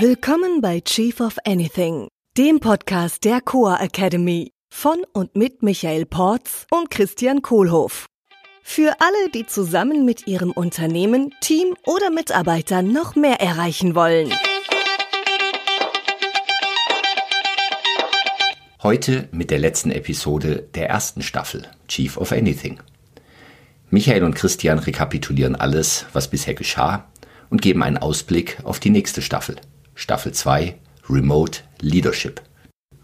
Willkommen bei Chief of Anything, dem Podcast der Coa Academy von und mit Michael Porz und Christian Kohlhoff. Für alle, die zusammen mit ihrem Unternehmen, Team oder Mitarbeitern noch mehr erreichen wollen. Heute mit der letzten Episode der ersten Staffel, Chief of Anything. Michael und Christian rekapitulieren alles, was bisher geschah und geben einen Ausblick auf die nächste Staffel, Staffel 2, Remote Leadership.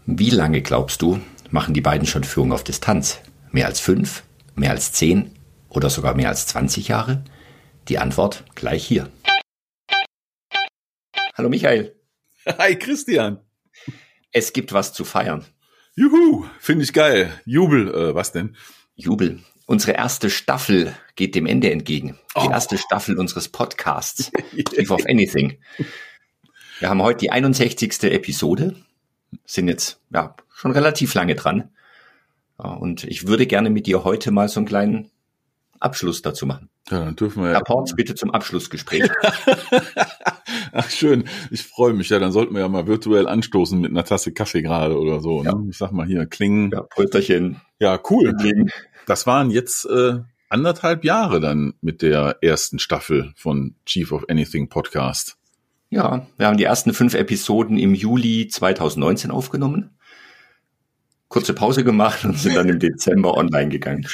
Wie lange glaubst du, machen die beiden schon Führung auf Distanz? Mehr als fünf? Mehr als zehn? Oder sogar mehr als 20 Jahre? Die Antwort gleich hier. Hallo Michael. Hi Christian. Es gibt was zu feiern. Juhu, finde ich geil. Jubel, äh, was denn? Jubel. Unsere erste Staffel geht dem Ende entgegen. Die Oh. erste Staffel unseres Podcasts, Chief of Anything. Wir haben heute die 61. Episode, sind jetzt ja, schon relativ lange dran. Ja, Und ich würde gerne mit dir heute mal so einen kleinen Abschluss dazu machen. Ja, dann dürfen wir ja. Herr Porz, bitte zum Abschlussgespräch. Ach schön, ich freue mich. Ja, dann sollten wir ja mal virtuell anstoßen mit einer Tasse Kaffee gerade oder so. Ne? Ich sag mal hier, klingen. Ja, Prösterchen. Ja, cool. Klingen. Das waren jetzt äh, anderthalb Jahre dann mit der ersten Staffel von Chief of Anything Podcast. Ja, wir haben die ersten fünf Episoden im Juli 2019 aufgenommen. Kurze Pause gemacht und sind dann im Dezember online gegangen.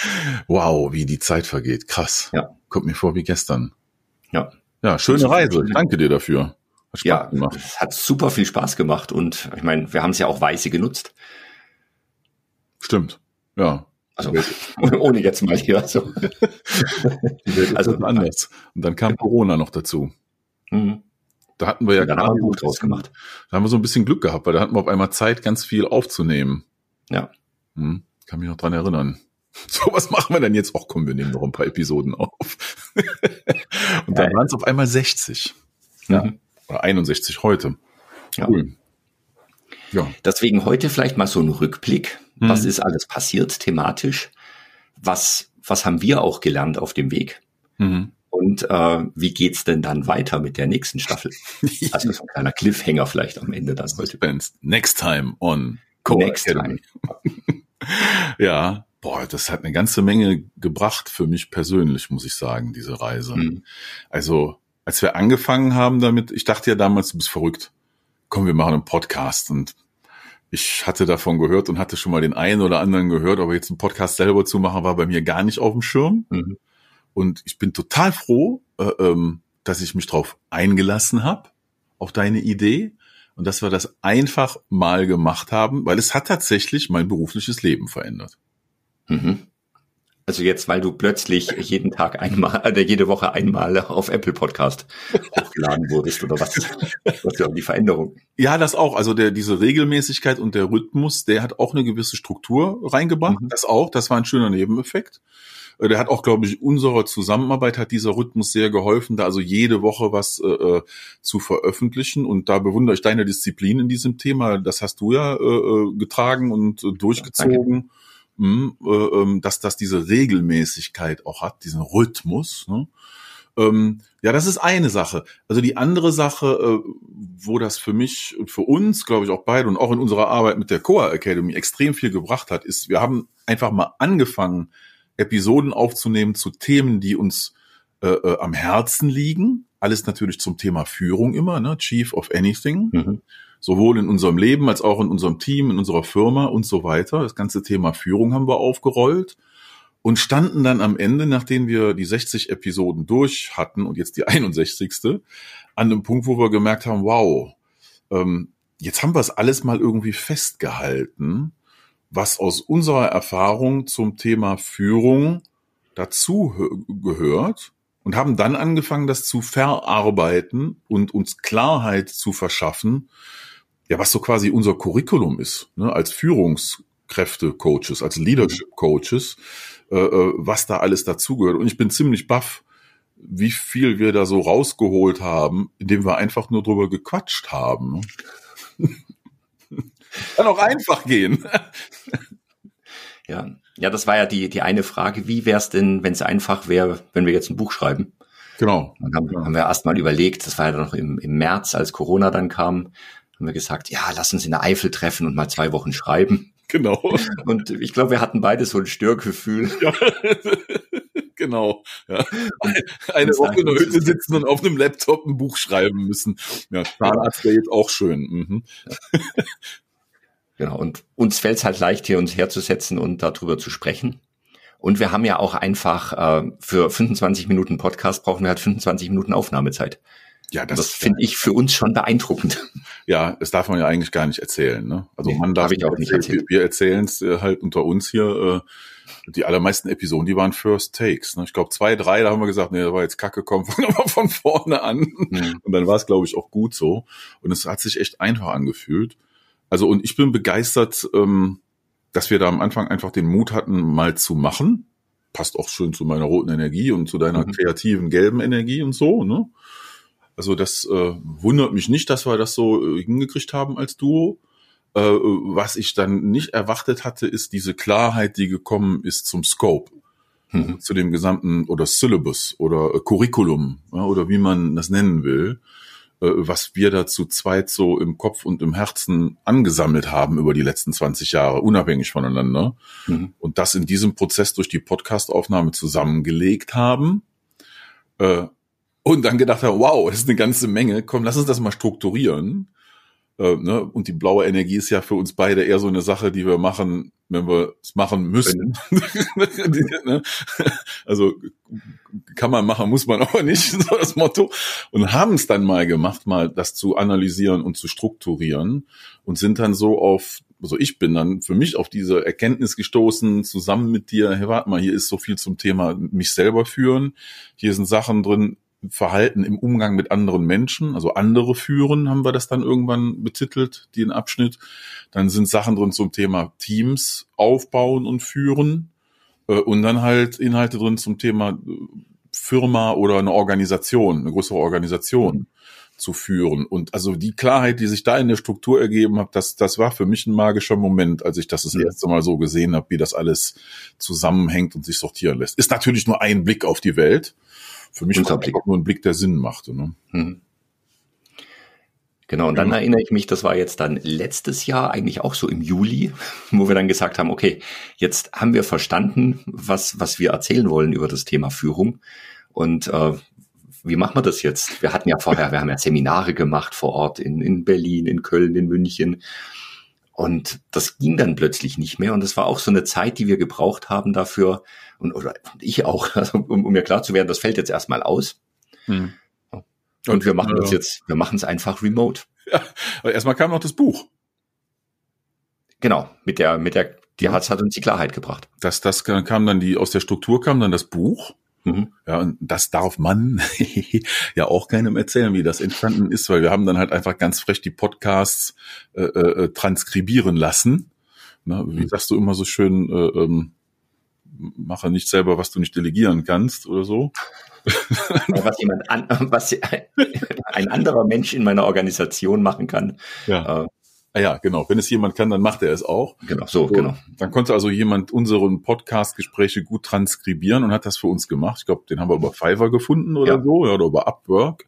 Wow, wie die Zeit vergeht. Krass. Ja. Kommt mir vor wie gestern. Ja. Ja, schöne Reise. viel- Danke dir dafür. Hat Spaß Ja, gemacht. es hat super viel Spaß gemacht und ich meine, wir haben es ja auch weise genutzt. Stimmt. Ja. Also ohne jetzt mal hier Also- also anders. Und dann kam Corona noch dazu. Mhm. Da hatten wir ja haben wir ein gerade Buch draus gemacht. Da haben wir so ein bisschen Glück gehabt, weil da hatten wir auf einmal Zeit, ganz viel aufzunehmen. Ja. Hm, kann mich noch dran erinnern. So, was machen wir denn jetzt? Ach komm, wir nehmen noch ein paar Episoden auf. Und dann Ja. waren es auf einmal 60. Ja. Mhm. Oder 61 heute. Ja. Cool. Ja. Deswegen heute vielleicht mal so ein Rückblick. Was Mhm. ist alles passiert thematisch? Was, was haben wir auch gelernt auf dem Weg? Mhm. Und äh, wie geht's denn dann weiter mit der nächsten Staffel? Also so ein kleiner Cliffhanger vielleicht am Ende dann heute. Next time on Core Next Academy. Ja, boah, das hat eine ganze Menge gebracht für mich persönlich, muss ich sagen, diese Reise. Mhm. Also, als wir angefangen haben damit, ich dachte ja damals, du bist verrückt. Komm, wir machen einen Podcast. Und ich hatte davon gehört und hatte schon mal den einen oder anderen gehört, aber jetzt einen Podcast selber zu machen, war bei mir gar nicht auf dem Schirm. Mhm. Und ich bin total froh, äh, ähm, dass ich mich drauf eingelassen habe, auf deine Idee. Und dass wir das einfach mal gemacht haben, weil es hat tatsächlich mein berufliches Leben verändert. Mhm. Also jetzt, weil du plötzlich jeden Tag einmal, äh, jede Woche einmal auf Apple Podcast hochgeladen wurdest oder was? Was ist ja die Veränderung? Ja, das auch. Also der, diese Regelmäßigkeit und der Rhythmus, der hat auch eine gewisse Struktur reingebracht. Mhm. Das auch. Das war ein schöner Nebeneffekt. Äh, Der hat auch, glaube ich, unserer Zusammenarbeit hat dieser Rhythmus sehr geholfen, da also jede Woche was äh, äh, zu veröffentlichen. Und da bewundere ich deine Disziplin in diesem Thema. Das hast du ja äh, äh, getragen und äh, durchgezogen. Mhm, äh, ähm, dass das diese Regelmäßigkeit auch hat, diesen Rhythmus. Ne? Ähm, ja, das ist eine Sache. Also die andere Sache, äh, wo das für mich und für uns, glaube ich, auch beide und auch in unserer Arbeit mit der Coa Academy extrem viel gebracht hat, ist, wir haben einfach mal angefangen, Episoden aufzunehmen zu Themen, die uns äh, äh, am Herzen liegen. Alles natürlich zum Thema Führung immer, ne? Chief of Anything. Mhm. Sowohl in unserem Leben als auch in unserem Team, in unserer Firma und so weiter. Das ganze Thema Führung haben wir aufgerollt und standen dann am Ende, nachdem wir die 60 Episoden durch hatten und jetzt die 61. an einem Punkt, wo wir gemerkt haben, wow, ähm, jetzt haben wir es alles mal irgendwie festgehalten, was aus unserer Erfahrung zum Thema Führung dazu hö- gehört und haben dann angefangen, das zu verarbeiten und uns Klarheit zu verschaffen, ja, was so quasi unser Curriculum ist, ne, als Führungskräfte-Coaches, als Leadership-Coaches, äh, äh, was da alles dazugehört. Und ich bin ziemlich baff, wie viel wir da so rausgeholt haben, indem wir einfach nur drüber gequatscht haben. Kann auch einfach gehen. Ja. ja, das war ja die, die eine Frage. Wie wäre es denn, wenn es einfach wäre, wenn wir jetzt ein Buch schreiben? Genau. Dann haben, genau. haben wir erst mal überlegt, das war ja noch im, im März, als Corona dann kam, haben wir gesagt, ja, lass uns in der Eifel treffen und mal zwei Wochen schreiben. Genau. Und ich glaube, wir hatten beide so ein Störgefühl. Ja. genau. Ja. Eine Woche in der Hütte sitzen und auf einem Laptop ein Buch schreiben müssen. Ja, Zahnarzt wäre jetzt auch schön. Mhm. Genau. Und uns fällt es halt leicht, hier uns herzusetzen und darüber zu sprechen. Und wir haben ja auch einfach äh, für 25 Minuten Podcast brauchen wir halt 25 Minuten Aufnahmezeit. Ja, das, das finde ich für uns schon beeindruckend. Ja, das darf man ja eigentlich gar nicht erzählen. Ne? Also Nee, man darf ich auch nicht erzählen. erzählt. Wir erzählen es äh, halt unter uns hier. Äh, die allermeisten Episoden, die waren First Takes. Ne? Ich glaube zwei, drei, da haben wir gesagt, nee, da war jetzt Kacke, komm, fangen wir mal von vorne an. Mhm. Und dann war es, glaube ich, auch gut so. Und es hat sich echt einfach angefühlt. Also und ich bin begeistert, ähm, dass wir da am Anfang einfach den Mut hatten, mal zu machen. Passt auch schön zu meiner roten Energie und zu deiner Mhm. kreativen gelben Energie und so. Ne? Also das äh, wundert mich nicht, dass wir das so äh, hingekriegt haben als Duo. Äh, was ich dann nicht erwartet hatte, ist diese Klarheit, die gekommen ist zum Scope, Mhm. zu dem gesamten oder Syllabus oder äh, Curriculum oder wie man das nennen will, was wir da zu zweit so im Kopf und im Herzen angesammelt haben über die letzten 20 Jahre, unabhängig voneinander. Mhm. Und das in diesem Prozess durch die Podcastaufnahme zusammengelegt haben. Äh, und dann gedacht haben, wow, das ist eine ganze Menge. Komm, lass uns das mal strukturieren. Äh, ne? Und die blaue Energie ist ja für uns beide eher so eine Sache, die wir machen, wenn wir es machen müssen. Also kann man machen, muss man aber nicht, so das Motto. Und haben es dann mal gemacht, mal das zu analysieren und zu strukturieren und sind dann so auf, also ich bin dann für mich auf diese Erkenntnis gestoßen, zusammen mit dir, hey, warte mal, hier ist so viel zum Thema mich selber führen. Hier sind Sachen drin, Verhalten im Umgang mit anderen Menschen, also andere führen, haben wir das dann irgendwann betitelt, den Abschnitt. Dann sind Sachen drin zum Thema Teams aufbauen und führen. Äh, Und dann halt Inhalte drin zum Thema äh, Firma oder eine Organisation, eine größere Organisation zu führen. Und also die Klarheit, die sich da in der Struktur ergeben hat, das, das war für mich ein magischer Moment, als ich das das erste Mal so gesehen habe, wie das alles zusammenhängt und sich sortieren lässt. Ist natürlich nur ein Blick auf die Welt. Für mich Unser war es Blick. auch nur ein Blick, der Sinn machte. Ne? Mhm. Genau, und dann Ja. erinnere ich mich, das war jetzt dann letztes Jahr, eigentlich auch so im Juli, wo wir dann gesagt haben, okay, jetzt haben wir verstanden, was, was wir erzählen wollen über das Thema Führung. Und äh, wie machen wir das jetzt? Wir hatten ja vorher, wir haben ja Seminare gemacht vor Ort in, in Berlin, in Köln, in München. Und das ging dann plötzlich nicht mehr. Und das war auch so eine Zeit, die wir gebraucht haben dafür, und oder ich auch, also, um, um mir klar zu werden, das fällt jetzt erstmal aus. Und wir machen das jetzt, wir machen es einfach remote. Aber erstmal kam noch das Buch. Genau, mit der, mit der, die hat, hat uns die Klarheit gebracht. Das, das kam dann die, aus der Struktur kam dann das Buch. Mhm. Ja, und das darf man ja auch keinem erzählen, wie das entstanden ist, weil wir haben dann halt einfach ganz frech die Podcasts äh, äh, transkribieren lassen. Na, wie Mhm. sagst du immer so schön, äh, ähm, mache nicht selber, was du nicht delegieren kannst oder so. Was jemand an, was ein anderer Mensch in meiner Organisation machen kann. Ja. Ah ja, genau. Wenn es jemand kann, dann macht er es auch. genau, so, genau. Dann konnte also jemand unseren Podcast-Gespräche gut transkribieren und hat das für uns gemacht. Ich glaube, den haben wir über Fiverr gefunden oder Ja. so, oder über Upwork.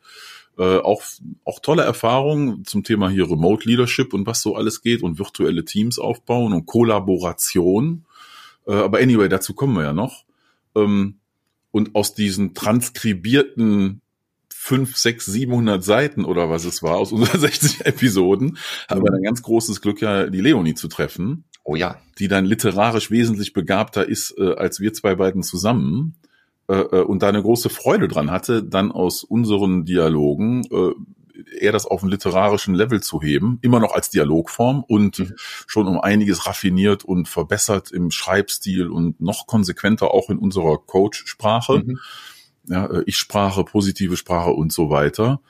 Äh, auch, auch tolle Erfahrungen zum Thema hier Remote Leadership und was so alles geht und virtuelle Teams aufbauen und Kollaboration. Äh, aber anyway, dazu kommen wir ja noch. Ähm, und aus diesen transkribierten fünf, sechs, 700 Seiten oder was es war, aus unseren 60 Episoden, haben wir ein ganz großes Glück, ja, die Leonie zu treffen Oh ja. die dann literarisch wesentlich begabter ist äh, als wir zwei beiden zusammen äh, äh, und da eine große Freude dran hatte, dann aus unseren Dialogen äh, eher das auf einen literarischen Level zu heben, immer noch als Dialogform und Mhm. schon um einiges raffiniert und verbessert im Schreibstil und noch konsequenter auch in unserer Coach-Sprache. Mhm. Ja, äh, Ich-Sprache, positive Sprache und so weiter.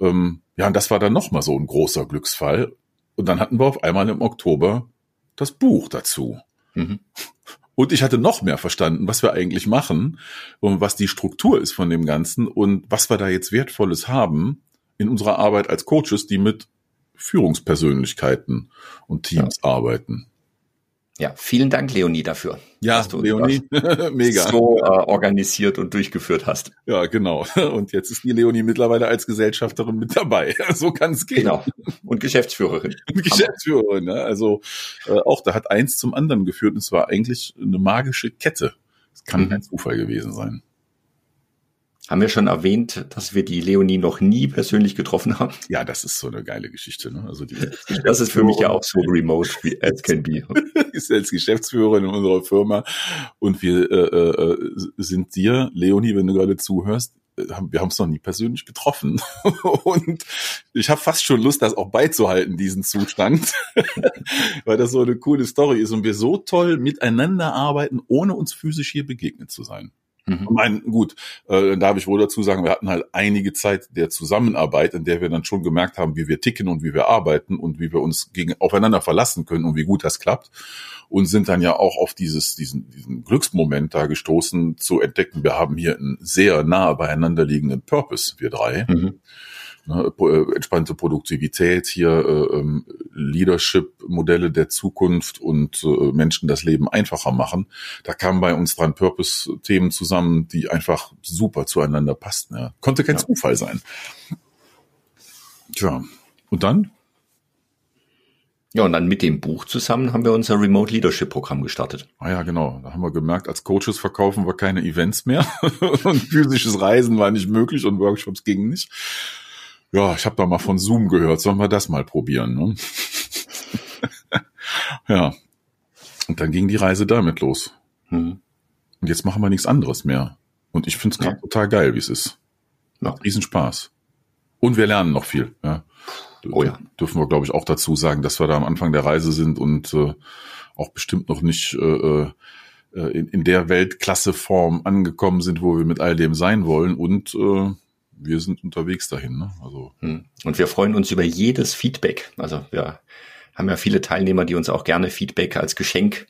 Ähm, ja, und das war dann nochmal so ein großer Glücksfall. Und dann hatten wir auf einmal im Oktober das Buch dazu. Mhm. Und ich hatte noch mehr verstanden, was wir eigentlich machen und was die Struktur ist von dem Ganzen und was wir da jetzt Wertvolles haben in unserer Arbeit als Coaches, die mit Führungspersönlichkeiten und Teams arbeiten. Ja, vielen Dank, Leonie, dafür. Ja, Leonie, mega. So äh, organisiert und durchgeführt hast. Ja, genau. Und jetzt ist die Leonie mittlerweile als Gesellschafterin mit dabei. So kann es gehen. Genau. Und Geschäftsführerin. Und Geschäftsführerin, ne? Also äh, auch da hat eins zum anderen geführt. Und es war eigentlich eine magische Kette. Es kann mhm. ein Zufall gewesen sein. Haben wir schon erwähnt, dass wir die Leonie noch nie persönlich getroffen haben? Ja, das ist so eine geile Geschichte. Ne? Also die das ist für mich ja auch so remote wie as can be. ist als Geschäftsführerin in unserer Firma und wir äh, äh, sind dir, Leonie, wenn du gerade zuhörst, äh, wir haben es noch nie persönlich getroffen. Und ich habe fast schon Lust, das auch beizuhalten, diesen Zustand, weil das so eine coole Story ist und wir so toll miteinander arbeiten, ohne uns physisch hier begegnet zu sein. Mhm. Ich meine, gut, äh, darf ich wohl dazu sagen, wir hatten halt einige Zeit der Zusammenarbeit, in der wir dann schon gemerkt haben, wie wir ticken und wie wir arbeiten und wie wir uns gegen aufeinander verlassen können und wie gut das klappt. Und sind dann ja auch auf dieses, diesen, diesen Glücksmoment da gestoßen, zu entdecken, wir haben hier einen sehr nah beieinander liegenden Purpose, wir drei. Mhm ne, äh, entspannte Produktivität, hier äh, ähm, Leadership-Modelle der Zukunft und äh, Menschen das Leben einfacher machen. Da kamen bei uns dran Purpose-Themen zusammen, die einfach super zueinander passten. Ja. Konnte kein ja. Zufall sein. Tja, und dann? Ja, und dann mit dem Buch zusammen haben wir unser Remote Leadership Programm gestartet. Ah ja, genau. Da haben wir gemerkt, als Coaches verkaufen wir keine Events mehr und physisches Reisen war nicht möglich und Workshops gingen nicht ja, ich habe da mal von Zoom gehört, sollen wir das mal probieren? Ne? ja. Und dann ging die Reise damit los. Mhm. Und jetzt machen wir nichts anderes mehr. Und ich finde es gerade ja. total geil, wie es ist. Macht riesen Spaß. Und wir lernen noch viel. Ja. Oh ja. Dürfen wir, glaube ich, auch dazu sagen, dass wir da am Anfang der Reise sind und äh, auch bestimmt noch nicht äh, äh, in, in der Weltklasseform angekommen sind, wo wir mit all dem sein wollen. Und äh, wir sind unterwegs dahin. Ne? Also hm. und wir freuen uns über jedes Feedback. Also wir haben ja viele Teilnehmer, die uns auch gerne Feedback als Geschenk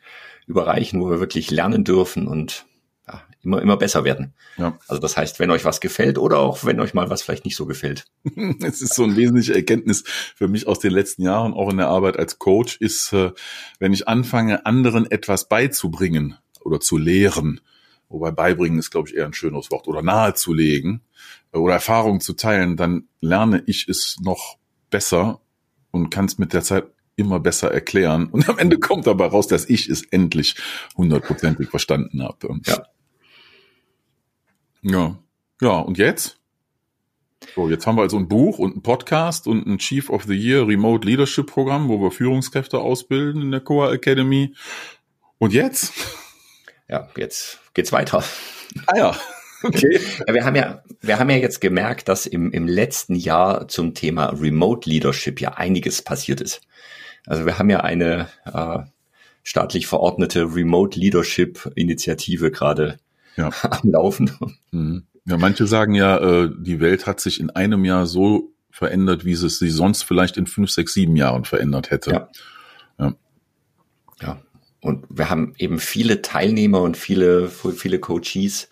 überreichen, wo wir wirklich lernen dürfen und ja, immer immer besser werden. Ja. Also das heißt, wenn euch was gefällt oder auch wenn euch mal was vielleicht nicht so gefällt. Es ist so ein wesentliche Erkenntnis für mich aus den letzten Jahren, auch in der Arbeit als Coach, ist, äh, wenn ich anfange, anderen etwas beizubringen oder zu lehren, wobei beibringen ist, glaube ich, eher ein schönes Wort, oder nahezulegen, oder Erfahrungen zu teilen, dann lerne ich es noch besser und kann es mit der Zeit immer besser erklären. Und am Ende kommt dabei raus, dass ich es endlich hundertprozentig verstanden habe. Ja. Ja. Ja, und jetzt? So, jetzt haben wir also ein Buch und ein Podcast und ein Chief of the Year Remote Leadership Programm, wo wir Führungskräfte ausbilden in der Coa Academy. Und jetzt? Ja, jetzt geht's weiter. Ah ja. Okay. Ja, wir haben ja, wir haben ja jetzt gemerkt, dass im, im letzten Jahr zum Thema Remote Leadership ja einiges passiert ist. Also wir haben ja eine äh, staatlich verordnete Remote Leadership Initiative gerade ja. am Laufen. Mhm. Ja, manche sagen ja, äh, die Welt hat sich in einem Jahr so verändert, wie es sie sonst vielleicht in fünf, sechs, sieben Jahren verändert hätte. Ja. Ja. ja. Und wir haben eben viele Teilnehmer und viele, viele Coaches,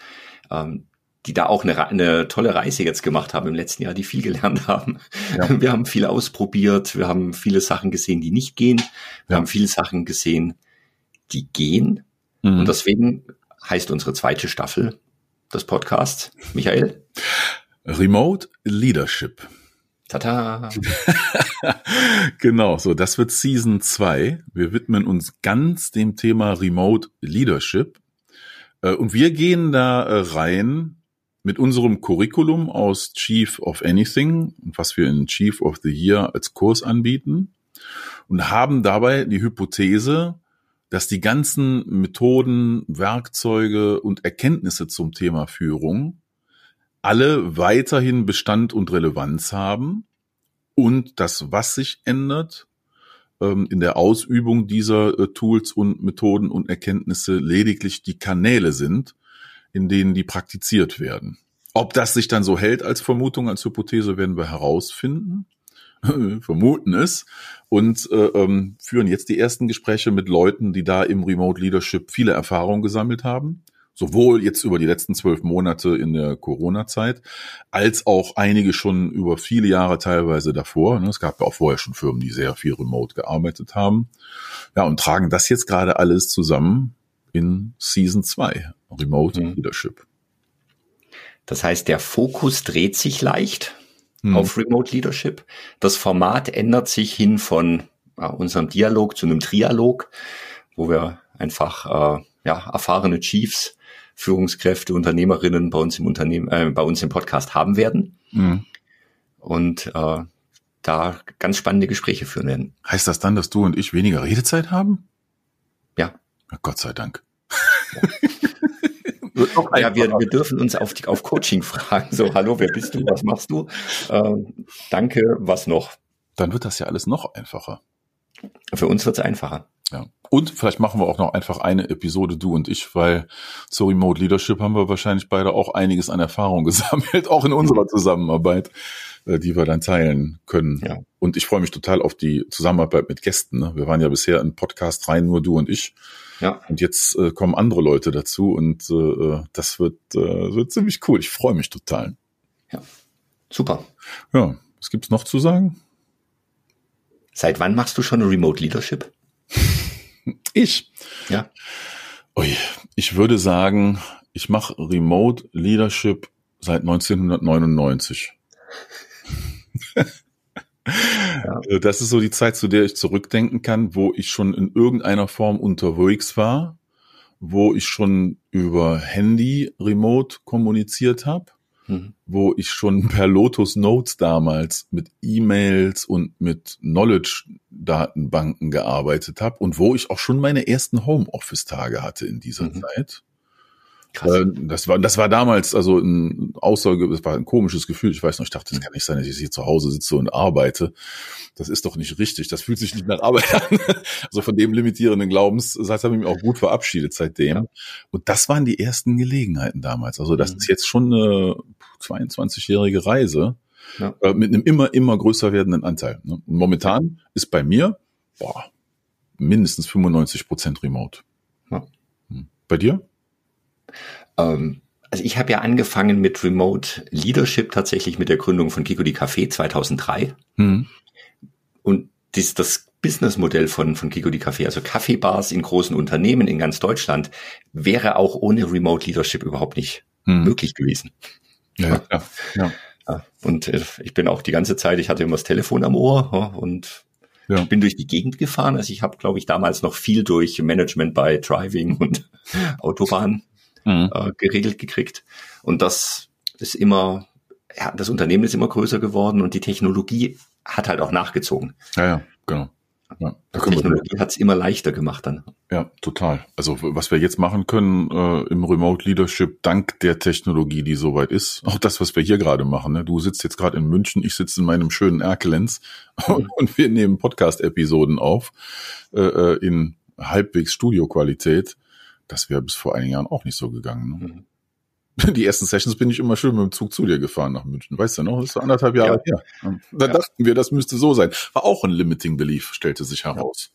ähm, die da auch eine, eine tolle Reise jetzt gemacht haben im letzten Jahr, die viel gelernt haben. Ja. Wir haben viel ausprobiert, wir haben viele Sachen gesehen, die nicht gehen. Wir ja. haben viele Sachen gesehen, die gehen. Mhm. Und deswegen heißt unsere zweite Staffel des Podcasts, Michael? Remote Leadership. Tata. genau, so, das wird Season 2. Wir widmen uns ganz dem Thema Remote Leadership. Äh, und wir gehen da äh, rein mit unserem Curriculum aus Chief of Anything, was wir in Chief of the Year als Kurs anbieten und haben dabei die Hypothese, dass die ganzen Methoden, Werkzeuge und Erkenntnisse zum Thema Führung alle weiterhin Bestand und Relevanz haben und das, was sich ändert, ähm, in der Ausübung dieser äh, Tools und Methoden und Erkenntnisse lediglich die Kanäle sind, in denen die praktiziert werden. Ob das sich dann so hält als Vermutung, als Hypothese, werden wir herausfinden. vermuten es und äh, ähm, führen jetzt die ersten Gespräche mit Leuten, die da im Remote Leadership viele Erfahrungen gesammelt haben Sowohl jetzt über die letzten zwölf Monate in der Corona-Zeit, als auch einige schon über viele Jahre teilweise davor. Ne? Es gab ja auch vorher schon Firmen, die sehr viel remote gearbeitet haben. Ja, und tragen das jetzt gerade alles zusammen in Season 2, Remote mhm. Leadership. Das heißt, der Fokus dreht sich leicht mhm. auf Remote Leadership. Das Format ändert sich hin von unserem Dialog zu einem Trialog, wo wir einfach äh, ja, erfahrene Chiefs Führungskräfte, Unternehmerinnen bei uns im Unternehmen, äh, bei uns im Podcast haben werden. Mhm. Und äh, da ganz spannende Gespräche führen werden. Heißt das dann, dass du und ich weniger Redezeit haben? Ja. Gott sei Dank. Ja. ja, wir, wir dürfen uns auf, die, auf Coaching fragen. So, hallo, wer bist du? Was machst du? Ähm, danke, was noch? Dann wird das ja alles noch einfacher. Für uns wird es einfacher. Ja. Und vielleicht machen wir auch noch einfach eine Episode, du und ich, weil zur Remote Leadership haben wir wahrscheinlich beide auch einiges an Erfahrung gesammelt, auch in unserer Zusammenarbeit, äh, die wir dann teilen können. Ja. Und ich freue mich total auf die Zusammenarbeit mit Gästen. Ne? Wir waren ja bisher in Podcast rein, nur du und ich. Ja. Und jetzt äh, kommen andere Leute dazu und äh, äh das wird, äh, wird ziemlich cool. Ich freue mich total. Ja. Super. Ja. Was gibt's noch zu sagen? Seit wann machst du schon Remote Leadership? Ich? Ja. Ui, ich würde sagen, ich mache Remote Leadership seit 1999. ja. Äh, das ist so die Zeit, zu der ich zurückdenken kann, wo ich schon in irgendeiner Form unterwegs war, wo ich schon über Handy remote kommuniziert habe mhm. wo ich schon per Lotus Notes damals mit E-Mails und mit Knowledge-Datenbanken gearbeitet habe und wo ich auch schon meine ersten Homeoffice-Tage hatte in dieser mhm. Zeit. Krass. Das war, das war damals also ein Aussage, das war ein komisches Gefühl. Ich weiß noch, ich dachte, das kann nicht sein, dass ich hier zu Hause sitze und arbeite. Das ist doch nicht richtig. Das fühlt sich nicht nach Arbeit an. Also von dem limitierenden Glaubenssatz habe ich mich auch gut verabschiedet seitdem. Und das waren die ersten Gelegenheiten damals. Also das mhm. ist jetzt schon eine 22-jährige Reise ja. Äh, mit einem immer, immer größer werdenden Anteil. Ne? Und momentan ist bei mir boah, mindestens 95 Prozent Remote. Ja. Hm. Bei dir? Ähm, also ich habe ja angefangen mit Remote Leadership tatsächlich mit der Gründung von Kiko die Café 2003. Mhm. Und das, das Businessmodell von, von Kiko die Café, also Kaffeebars in großen Unternehmen in ganz Deutschland, wäre auch ohne Remote Leadership überhaupt nicht mhm. möglich gewesen. Ja, ja, ja. Und äh, ich bin auch die ganze Zeit, ich hatte immer das Telefon am Ohr und ja. ich bin durch die Gegend gefahren. Also ich habe, glaube ich, damals noch viel durch Management bei Driving und Autobahn mhm. äh, geregelt gekriegt. Und das ist immer, ja, das Unternehmen ist immer größer geworden und die Technologie hat halt auch nachgezogen. Ja, ja, genau. Ja, die Technologie hat es immer leichter gemacht dann. Ja, total. Also was wir jetzt machen können äh, im Remote Leadership, dank der Technologie, die soweit ist, auch das, was wir hier gerade machen. Ne? Du sitzt jetzt gerade in München, ich sitze in meinem schönen Erkelenz mhm. und wir nehmen Podcast-Episoden auf äh, äh in halbwegs Studioqualität. Das wäre bis vor einigen Jahren auch nicht so gegangen. Ne? Mhm. Die ersten Sessions bin ich immer schön mit dem Zug zu dir gefahren nach München. Weißt du noch? Das ist anderthalb Jahre ja. her. Da ja. dachten wir, das müsste so sein. War auch ein Limiting Belief, stellte sich heraus.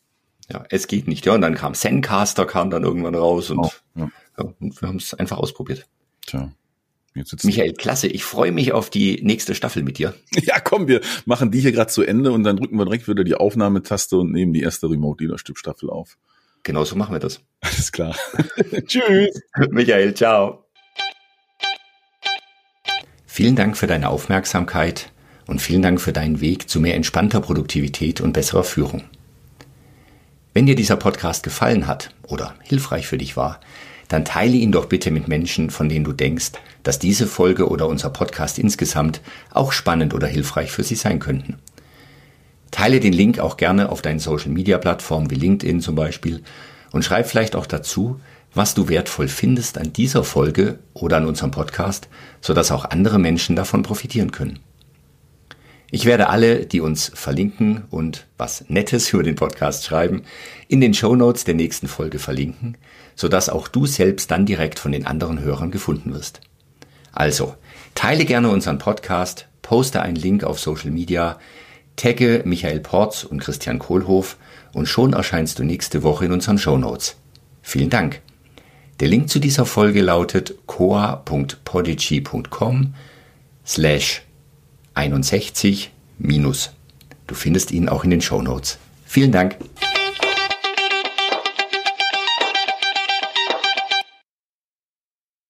Ja, es geht nicht. Ja, und dann kam Zencaster, kam dann irgendwann raus und, oh, ja. ja und wir haben es einfach ausprobiert. Tja. Jetzt Michael, klasse. Ich freue mich auf die nächste Staffel mit dir. Ja, komm, wir machen die hier gerade zu Ende und dann drücken wir direkt wieder die Aufnahmetaste und nehmen die erste Remote Leadership Staffel auf. Genau so machen wir das. Alles klar. Tschüss. Michael, ciao. Vielen Dank für deine Aufmerksamkeit und vielen Dank für deinen Weg zu mehr entspannter Produktivität und besserer Führung. Wenn dir dieser Podcast gefallen hat oder hilfreich für dich war, dann teile ihn doch bitte mit Menschen, von denen du denkst, dass diese Folge oder unser Podcast insgesamt auch spannend oder hilfreich für sie sein könnten. Teile den Link auch gerne auf deinen Social Media Plattformen wie LinkedIn zum Beispiel und schreib vielleicht auch dazu, was du wertvoll findest an dieser Folge oder an unserem Podcast, sodass auch andere Menschen davon profitieren können. Ich werde alle, die uns verlinken und was Nettes über den Podcast schreiben, in den Show Notes der nächsten Folge verlinken, sodass auch du selbst dann direkt von den anderen Hörern gefunden wirst. Also, teile gerne unseren Podcast, poste einen Link auf Social Media, Tagge Michael Porz und Christian Kohlhoff und schon erscheinst du nächste Woche in unseren Show Notes. Vielen Dank. Der Link zu dieser Folge lautet coa.podigy.com slash 61 minus. Du findest ihn auch in den Show Notes. Vielen Dank.